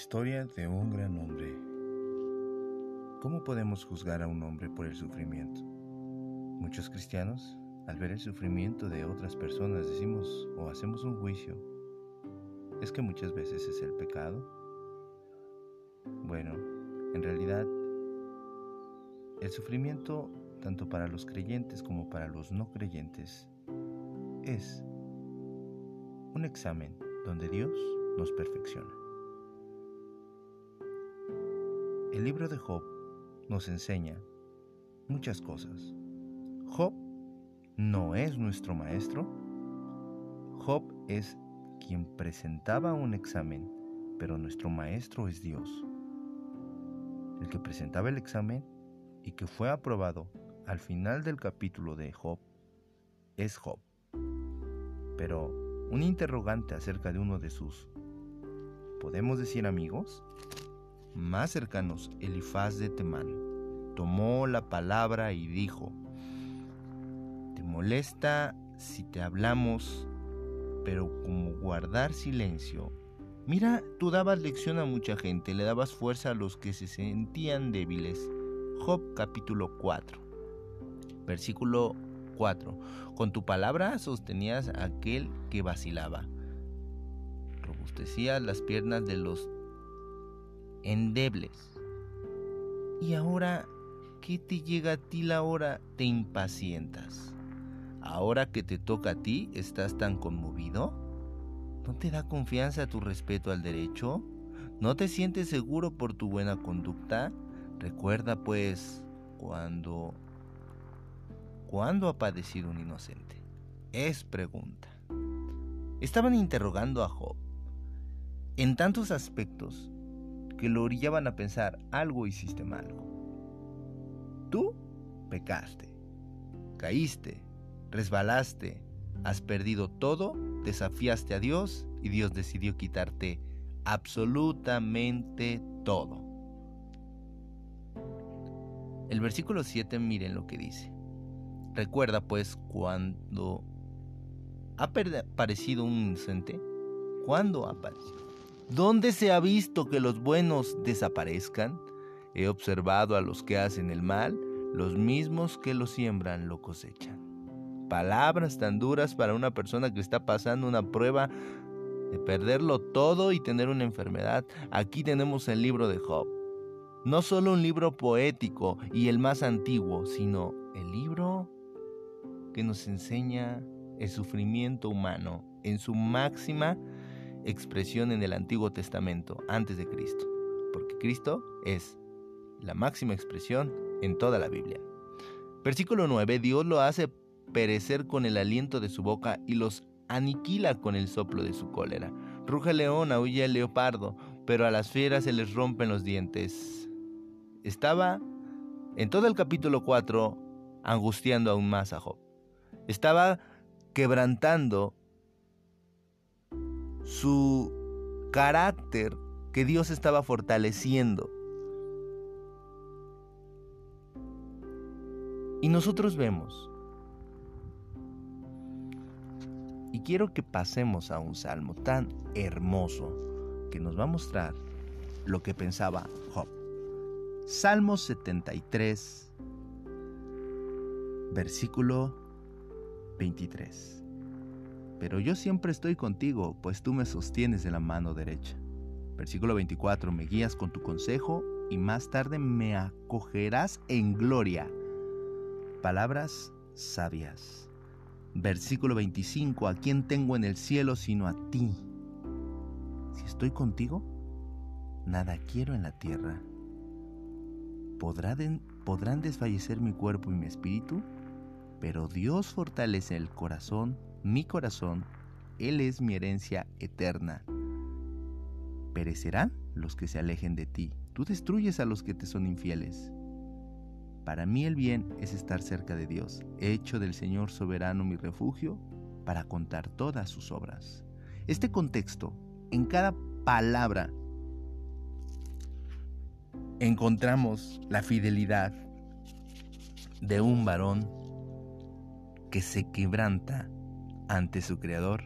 Historia de un gran hombre. ¿Cómo podemos juzgar a un hombre por el sufrimiento? Muchos cristianos, al ver el sufrimiento de otras personas, decimos o hacemos un juicio. ¿Es que muchas veces es el pecado? Bueno, en realidad, el sufrimiento, tanto para los creyentes como para los no creyentes, es un examen donde Dios nos perfecciona. El libro de Job nos enseña muchas cosas. Job no es nuestro maestro. Job es quien presentaba un examen, pero nuestro maestro es Dios. El que presentaba el examen y que fue aprobado al final del capítulo de Job es Job. Pero un interrogante acerca de uno de sus, ¿podemos decir amigos? Más cercanos, Elifaz de Temán, tomó la palabra y dijo, ¿te molesta si te hablamos, pero como guardar silencio? Mira, tú dabas lección a mucha gente, le dabas fuerza a los que se sentían débiles. Job capítulo 4, versículo 4. Con tu palabra sostenías a aquel que vacilaba. Robustecías las piernas de los endebles. Y ahora ¿qué te llega a ti la hora, te impacientas. Ahora que te toca a ti, ¿estás tan conmovido? ¿No te da confianza tu respeto al derecho? ¿No te sientes seguro por tu buena conducta? Recuerda pues cuando... ¿Cuándo ha padecido un inocente? Es pregunta. Estaban interrogando a Job. En tantos aspectos, que lo orillaban a pensar algo hiciste mal. Tú pecaste, caíste, resbalaste, has perdido todo, desafiaste a Dios y Dios decidió quitarte absolutamente todo. El versículo 7 miren lo que dice. Recuerda pues cuando ha aparecido un inocente, ¿cuándo ha aparecido? ¿Dónde se ha visto que los buenos desaparezcan? He observado a los que hacen el mal, los mismos que lo siembran lo cosechan. Palabras tan duras para una persona que está pasando una prueba de perderlo todo y tener una enfermedad. Aquí tenemos el libro de Job. No solo un libro poético y el más antiguo, sino el libro que nos enseña el sufrimiento humano en su máxima expresión en el Antiguo Testamento antes de Cristo, porque Cristo es la máxima expresión en toda la Biblia. Versículo 9, Dios lo hace perecer con el aliento de su boca y los aniquila con el soplo de su cólera. Ruge el león, aúlla el leopardo, pero a las fieras se les rompen los dientes. Estaba en todo el capítulo 4 angustiando aún más a Job. Estaba quebrantando su carácter que Dios estaba fortaleciendo. Y nosotros vemos. Y quiero que pasemos a un salmo tan hermoso que nos va a mostrar lo que pensaba Job. Salmo 73, versículo 23 pero yo siempre estoy contigo, pues tú me sostienes de la mano derecha. Versículo 24, me guías con tu consejo y más tarde me acogerás en gloria. Palabras sabias. Versículo 25, ¿a quién tengo en el cielo sino a ti? Si estoy contigo, nada quiero en la tierra. ¿Podrán, podrán desfallecer mi cuerpo y mi espíritu, pero Dios fortalece el corazón mi corazón, Él es mi herencia eterna. Perecerán los que se alejen de ti, tú destruyes a los que te son infieles. Para mí el bien es estar cerca de Dios, he hecho del Señor soberano mi refugio para contar todas sus obras. Este contexto, en cada palabra, encontramos la fidelidad de un varón que se quebranta ante su creador.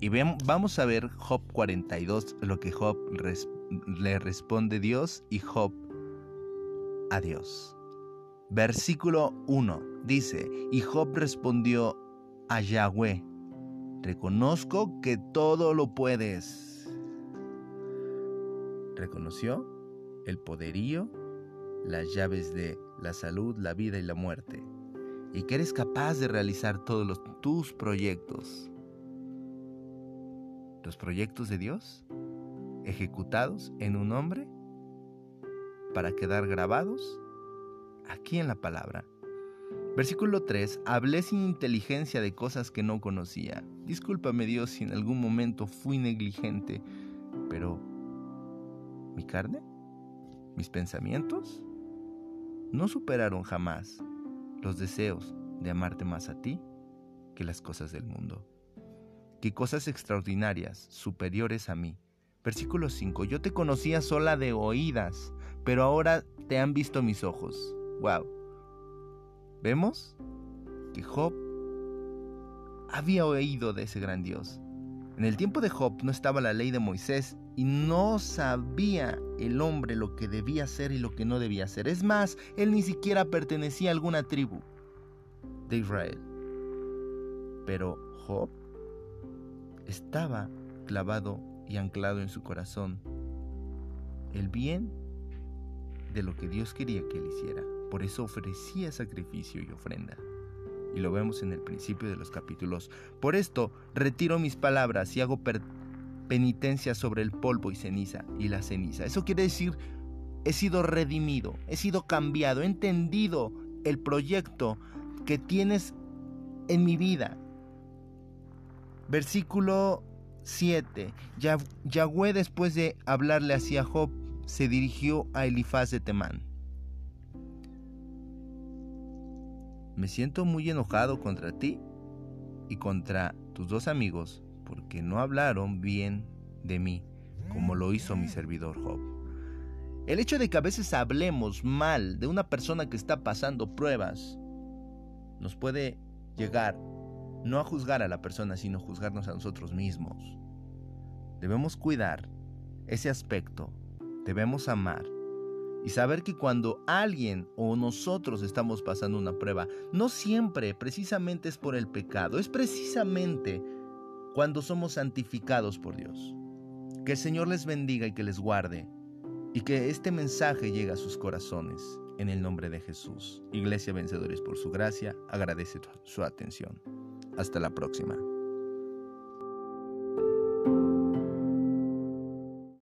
Y vamos a ver Job 42, lo que Job le responde Dios y Job a Dios. Versículo 1 dice, y Job respondió a Yahweh, reconozco que todo lo puedes. Reconoció el poderío, las llaves de la salud, la vida y la muerte, y que eres capaz de realizar todos tus proyectos. Los proyectos de Dios ejecutados en un hombre para quedar grabados aquí en la palabra. Versículo 3. Hablé sin inteligencia de cosas que no conocía. Discúlpame Dios si en algún momento fui negligente, pero ¿mi carne? ¿Mis pensamientos? No superaron jamás los deseos de amarte más a ti que las cosas del mundo. Que cosas extraordinarias, superiores a mí. Versículo 5. Yo te conocía sola de oídas, pero ahora te han visto mis ojos. Wow. Vemos que Job había oído de ese gran Dios. En el tiempo de Job no estaba la ley de Moisés y no sabía el hombre lo que debía hacer y lo que no debía hacer. Es más, él ni siquiera pertenecía a alguna tribu de Israel. Pero Job estaba clavado y anclado en su corazón el bien de lo que Dios quería que él hiciera. Por eso ofrecía sacrificio y ofrenda. Y lo vemos en el principio de los capítulos. Por esto retiro mis palabras y hago penitencia sobre el polvo y ceniza y la ceniza. Eso quiere decir, he sido redimido, he sido cambiado, he entendido el proyecto que tienes en mi vida. Versículo 7. Yahweh después de hablarle hacia Job se dirigió a Elifaz de Temán. Me siento muy enojado contra ti y contra tus dos amigos porque no hablaron bien de mí como lo hizo mi servidor Job. El hecho de que a veces hablemos mal de una persona que está pasando pruebas nos puede llegar no a juzgar a la persona, sino juzgarnos a nosotros mismos. Debemos cuidar ese aspecto, debemos amar y saber que cuando alguien o nosotros estamos pasando una prueba, no siempre precisamente es por el pecado, es precisamente cuando somos santificados por Dios. Que el Señor les bendiga y que les guarde y que este mensaje llegue a sus corazones en el nombre de Jesús. Iglesia Vencedores por su gracia, agradece su atención. Hasta la próxima.